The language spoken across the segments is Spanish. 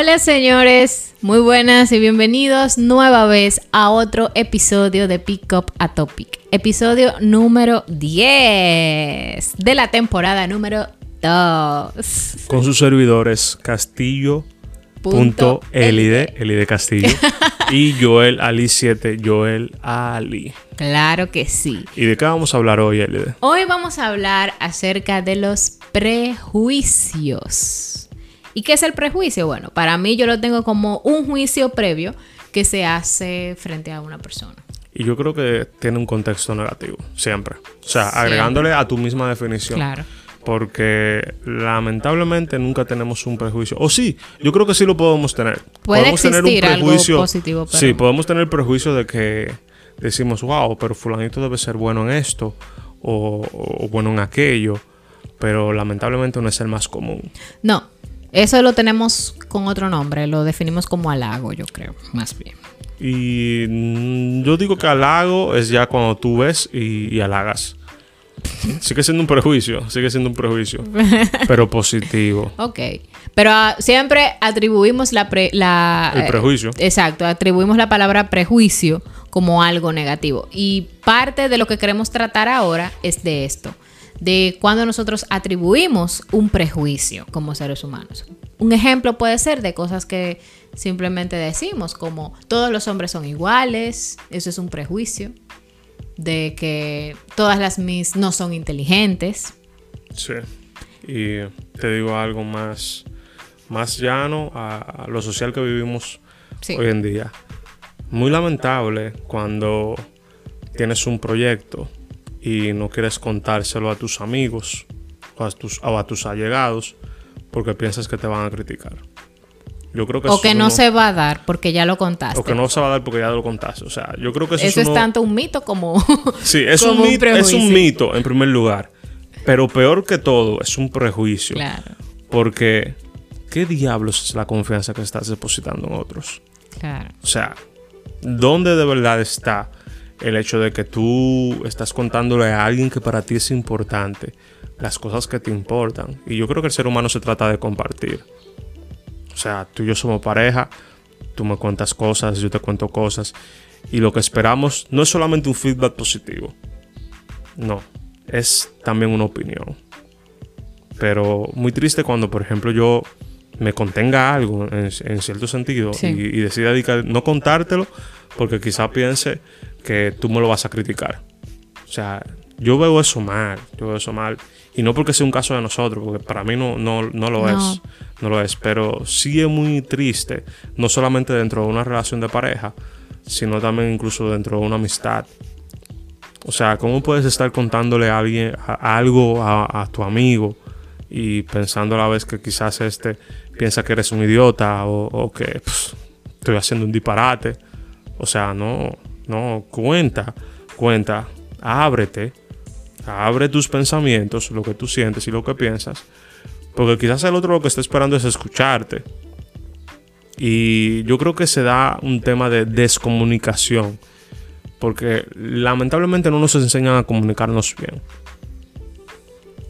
Hola señores, muy buenas y bienvenidos nueva vez a otro episodio de Pick Up a Topic. Episodio número 10 de la temporada número 2. Con sus servidores Castillo. Punto Elide, Elide Castillo. y Joel Ali 7, Joel Ali. Claro que sí. ¿Y de qué vamos a hablar hoy, Elide? Hoy vamos a hablar acerca de los prejuicios. ¿Y qué es el prejuicio? Bueno, para mí yo lo tengo como un juicio previo que se hace frente a una persona. Y yo creo que tiene un contexto negativo, siempre. O sea, agregándole a tu misma definición. Claro. Porque lamentablemente nunca tenemos un prejuicio. O sí, yo creo que sí lo podemos tener. Puede podemos existir tener un algo prejuicio. positivo, pero- Sí, podemos tener el prejuicio de que decimos, wow, pero fulanito debe ser bueno en esto o, o bueno en aquello. Pero lamentablemente no es el más común. No, eso lo tenemos con otro nombre, lo definimos como halago, yo creo, más bien. Y mm, yo digo que halago es ya cuando tú ves y, y halagas. Sigue siendo un prejuicio, sigue siendo un prejuicio, pero positivo. Ok, pero ah, siempre atribuimos la... pre- la El eh, prejuicio. exacto, atribuimos la palabra prejuicio como algo negativo. Y parte de lo que queremos tratar ahora es de esto, de cuando nosotros atribuimos un prejuicio como seres humanos. Un ejemplo puede ser de cosas que simplemente decimos, como todos los hombres son iguales, eso es un prejuicio, de que todas las mis no son inteligentes. Sí. Y te digo algo más, más llano a, a lo social que vivimos Sí. hoy en día. Muy lamentable cuando tienes un proyecto y no quieres contárselo a tus amigos o a tus, o a tus allegados porque piensas que te van a criticar. Yo creo que O que es no uno- se va a dar porque ya lo contaste. o que no se va a dar porque ya lo contaste. O sea, yo creo que eso, Eso es, es uno- tanto un mito como... Sí, es como un, un mito, es un mito en primer lugar. Pero peor que todo, es un prejuicio. claro, Porque, ¿qué diablos es la confianza que estás depositando en otros? claro. O sea, ¿dónde de verdad está el hecho de que tú estás contándole a alguien que para ti es importante las cosas que te importan? Y yo creo que el ser humano se trata de compartir. O sea, tú y yo somos pareja, tú me cuentas cosas, yo te cuento cosas. Y lo que esperamos no es solamente un feedback positivo. No, es también una opinión. Pero muy triste cuando, por ejemplo, yo me contenga algo en, en cierto sentido Sí. y, y decida dedicar- no contártelo porque quizá piense que tú me lo vas a criticar. O sea, yo veo eso mal, yo veo eso mal. Y no porque sea un caso de nosotros, porque para mí no, no, no lo No. es. No lo es. Pero sí es muy triste, no solamente dentro de una relación de pareja, sino también incluso dentro de una amistad. O sea, ¿cómo puedes estar contándole a alguien a- algo a, a tu amigo y pensando a la vez que quizás este piensa que eres un idiota o, o que pff, estoy haciendo un disparate? O sea, no, no, cuenta, cuenta, ábrete, abre tus pensamientos, lo que tú sientes y lo que piensas, porque quizás el otro lo que está esperando es escucharte. Y yo creo que se da un tema de descomunicación, porque lamentablemente no nos enseñan a comunicarnos bien.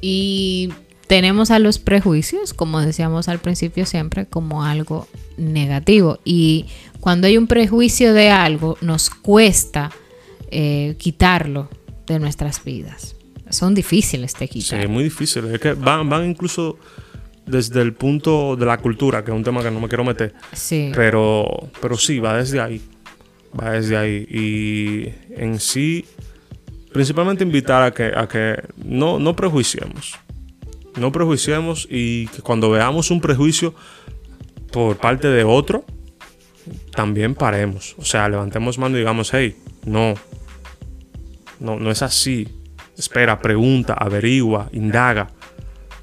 Y tenemos a los prejuicios, como decíamos al principio siempre, como algo negativo. Y cuando hay un prejuicio de algo, nos cuesta eh, quitarlo de nuestras vidas. Son difíciles de Sí, quitar. es muy difícil. Es que van, van incluso desde el punto de la cultura, que es un tema que no me quiero meter. Sí. Pero, pero sí, va desde ahí. Va desde ahí. Y en sí, principalmente invitar a que, a que no, no prejuiciemos. No prejuiciemos y que cuando veamos un prejuicio por parte de otro, también paremos. O sea, levantemos mano y digamos, hey, no. No, no es así. Espera, pregunta, averigua, indaga.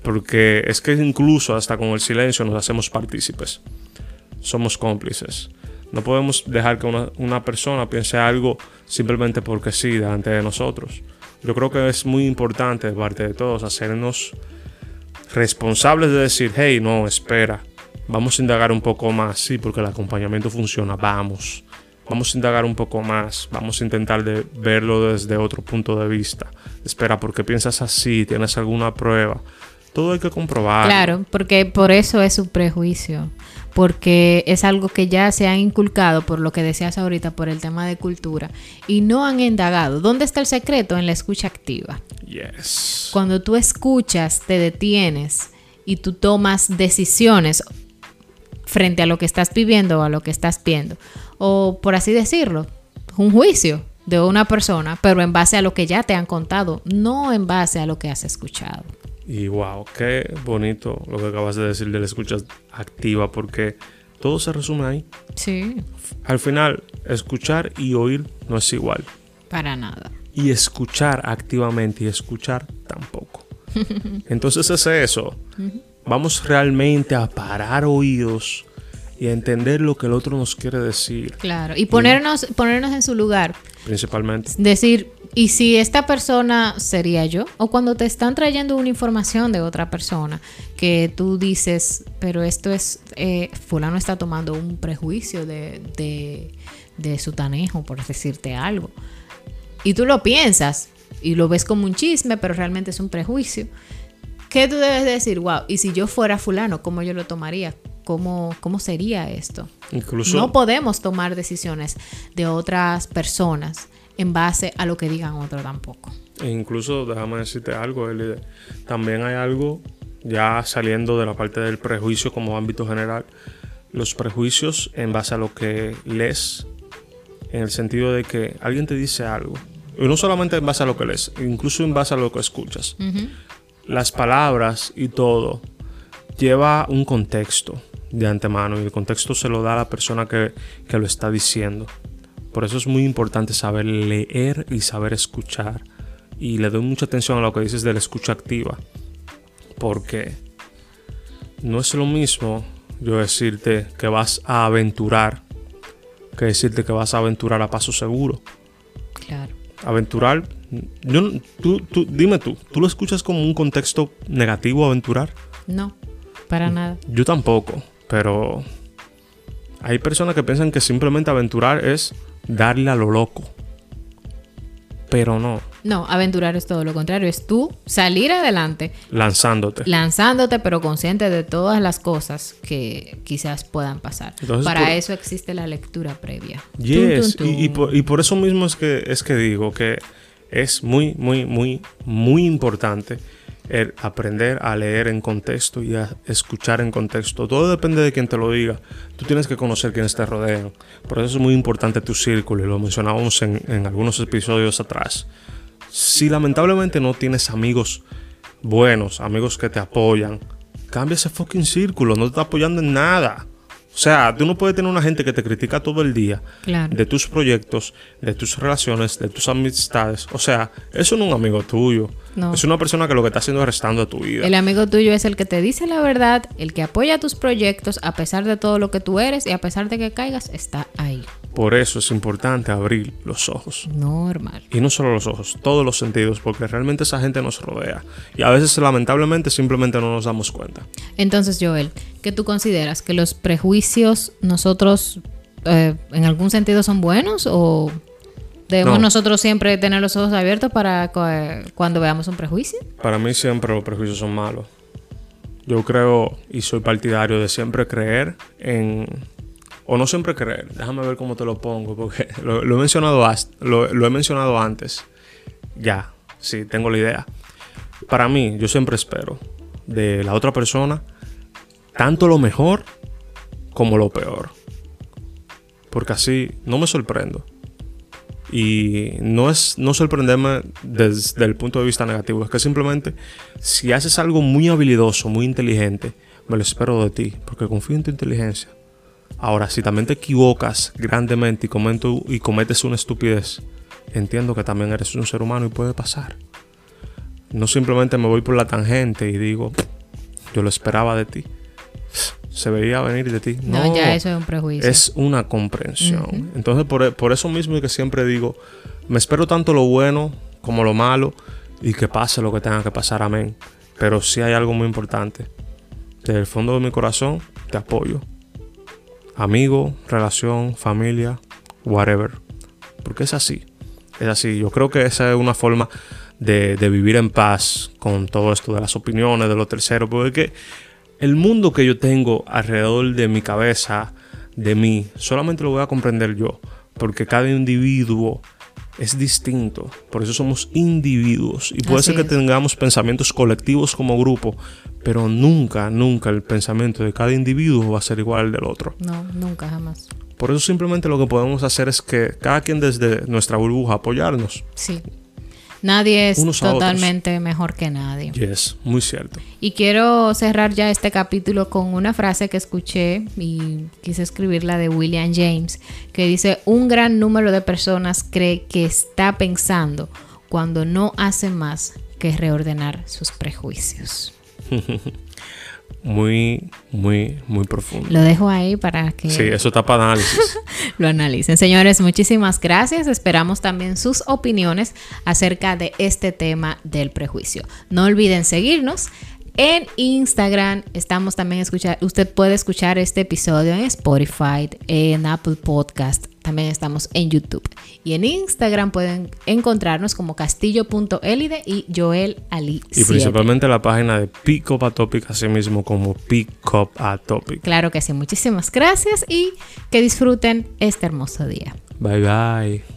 Porque es que incluso hasta con el silencio nos hacemos partícipes. Somos cómplices. No podemos dejar que una, una persona piense algo simplemente porque sí delante de nosotros. Yo creo que es muy importante de parte de todos hacernos responsables de decir, hey, no, espera, vamos a indagar un poco más, sí, porque el acompañamiento funciona, vamos. Vamos a indagar un poco más, vamos a intentar de verlo desde otro punto de vista. Espera, porque piensas así, tienes alguna prueba. Todo hay que comprobar. Claro, porque por eso es su prejuicio. Porque es algo que ya se ha inculcado, por lo que decías ahorita, por el tema de cultura, y no han indagado. ¿Dónde está el secreto? En la escucha activa. Yes. Cuando tú escuchas, te detienes y tú tomas decisiones frente a lo que estás viviendo o a lo que estás viendo. O por así decirlo, un juicio de una persona, pero en base a lo que ya te han contado, no en base a lo que has escuchado. Y wow, qué bonito lo que acabas de decir de la escucha activa, porque todo se resume ahí. Sí. Al final, escuchar y oír no es igual. Para nada. Y escuchar activamente y escuchar tampoco. Entonces es eso. Vamos realmente a parar oídos y a entender lo que el otro nos quiere decir. Claro. Y ponernos, ponernos en su lugar. Principalmente. Decir, ¿y si esta persona sería yo? O cuando te están trayendo una información de otra persona que tú dices, pero esto es, eh, fulano está tomando un prejuicio de, de, de su tanejo, por decirte algo. Y tú lo piensas y lo ves como un chisme, pero realmente es un prejuicio. ¿Qué tú debes decir? Wow, y si yo fuera fulano, ¿cómo yo lo tomaría? ¿Cómo, cómo sería esto? Incluso. No podemos tomar decisiones de otras personas en base a lo que digan otros tampoco. E incluso, déjame decirte algo, Eli, también hay algo, ya saliendo de la parte del prejuicio como ámbito general, los prejuicios en base a lo que lees, en el sentido de que alguien te dice algo, y no solamente en base a lo que lees, incluso en base a lo que escuchas. Las palabras y todo lleva un contexto de antemano y el contexto se lo da a la persona que, que lo está diciendo. Por eso es muy importante saber leer y saber escuchar. Y le doy mucha atención a lo que dices de la escucha activa. Porque no es lo mismo yo decirte que vas a aventurar que decirte que vas a aventurar a paso seguro. Claro. Aventurar, yo, no- tú, tú, dime tú, ¿tú lo escuchas como un contexto negativo aventurar? No, para nada. Yo tampoco, pero hay personas que piensan que simplemente aventurar es darle a lo loco. Pero no, No, aventurar es todo lo contrario. Es tú salir adelante, lanzándote. lanzándote, pero consciente de todas las cosas que quizás puedan pasar. Entonces, Para por- eso existe la lectura previa. Yes, y, y por, y por eso mismo es que, es que digo que es muy, muy, muy, muy importante el aprender a leer en contexto y a escuchar en contexto. Todo depende de quien te lo diga. Tú tienes que conocer quienes te rodean. Por eso es muy importante tu círculo y lo mencionábamos en, en algunos episodios atrás. Si lamentablemente no tienes amigos buenos, amigos que te apoyan, cambia ese fucking círculo, no te está apoyando en nada. O sea, tú no puedes tener una gente que te critica todo el día Claro. de tus proyectos, de tus relaciones, de tus amistades. O sea, eso no es un amigo tuyo. No. Es una persona que lo que está haciendo es restando a tu vida. El amigo tuyo es el que te dice la verdad, el que apoya tus proyectos a pesar de todo lo que tú eres y a pesar de que caigas, está ahí. Por eso es importante abrir los ojos. Normal. Y no solo los ojos, todos los sentidos, porque realmente esa gente nos rodea. Y a veces, lamentablemente, simplemente no nos damos cuenta. Entonces, Joel, ¿qué tú consideras? ¿Que los prejuicios nosotros eh, en algún sentido son buenos o debemos No. nosotros siempre tener los ojos abiertos para cu- eh, cuando veamos un prejuicio? Para mí siempre los prejuicios son malos. Yo creo y soy partidario de siempre creer en... O no siempre creer, déjame ver cómo te lo pongo, porque lo, lo he, mencionado as- lo, lo he mencionado antes. Ya, sí, tengo la idea. Para mí, yo siempre espero de la otra persona tanto lo mejor como lo peor. Porque así no me sorprendo. Y no es no sorprenderme desde el punto de vista negativo, es que simplemente si haces algo muy habilidoso, muy inteligente, me lo espero de ti, porque confío en tu inteligencia. Ahora, si también te equivocas grandemente y, comento- y cometes una estupidez, entiendo que también eres un ser humano y puede pasar. No simplemente me voy por la tangente y digo, yo lo esperaba de ti. Se veía venir de ti. No, ya eso es un prejuicio. Es una comprensión. Entonces, por, por eso mismo es que siempre digo, me espero tanto lo bueno como lo malo y que pase lo que tenga que pasar, amén. Pero sí hay algo muy importante. Desde el fondo de mi corazón, te apoyo. Amigo, relación, familia, whatever. Porque es así. Es así. Yo creo que esa es una forma de, de vivir en paz con todo esto de las opiniones de los terceros, porque el mundo que yo tengo alrededor de mi cabeza, de mí, solamente lo voy a comprender yo, porque cada individuo es distinto, por eso somos individuos y puede Así ser que es. tengamos pensamientos colectivos como grupo, pero nunca, nunca el pensamiento de cada individuo va a ser igual al del otro. No, nunca, jamás. Por eso simplemente lo que podemos hacer es que cada quien desde nuestra burbuja apoyarnos. Sí. Nadie es Unos totalmente mejor que nadie. Yes, muy cierto. Y quiero cerrar ya este capítulo con una frase que escuché y quise escribirla de William James, que dice, un gran número de personas cree que está pensando cuando no hace más que reordenar sus prejuicios. Muy, muy, muy profundo. Lo dejo ahí para que Sí, eso está para análisis. lo analicen. Señores, muchísimas gracias. Esperamos también sus opiniones acerca de este tema del prejuicio. No olviden seguirnos. En Instagram estamos también escuchar, usted puede escuchar este episodio en Spotify, en Apple Podcast, también estamos en YouTube. Y en Instagram pueden encontrarnos como castillo.elide y Joel Ali. y principalmente la página de Pick Up a Topic, así mismo como Pick Up a Topic. Claro que sí, muchísimas gracias y que disfruten este hermoso día. Bye bye.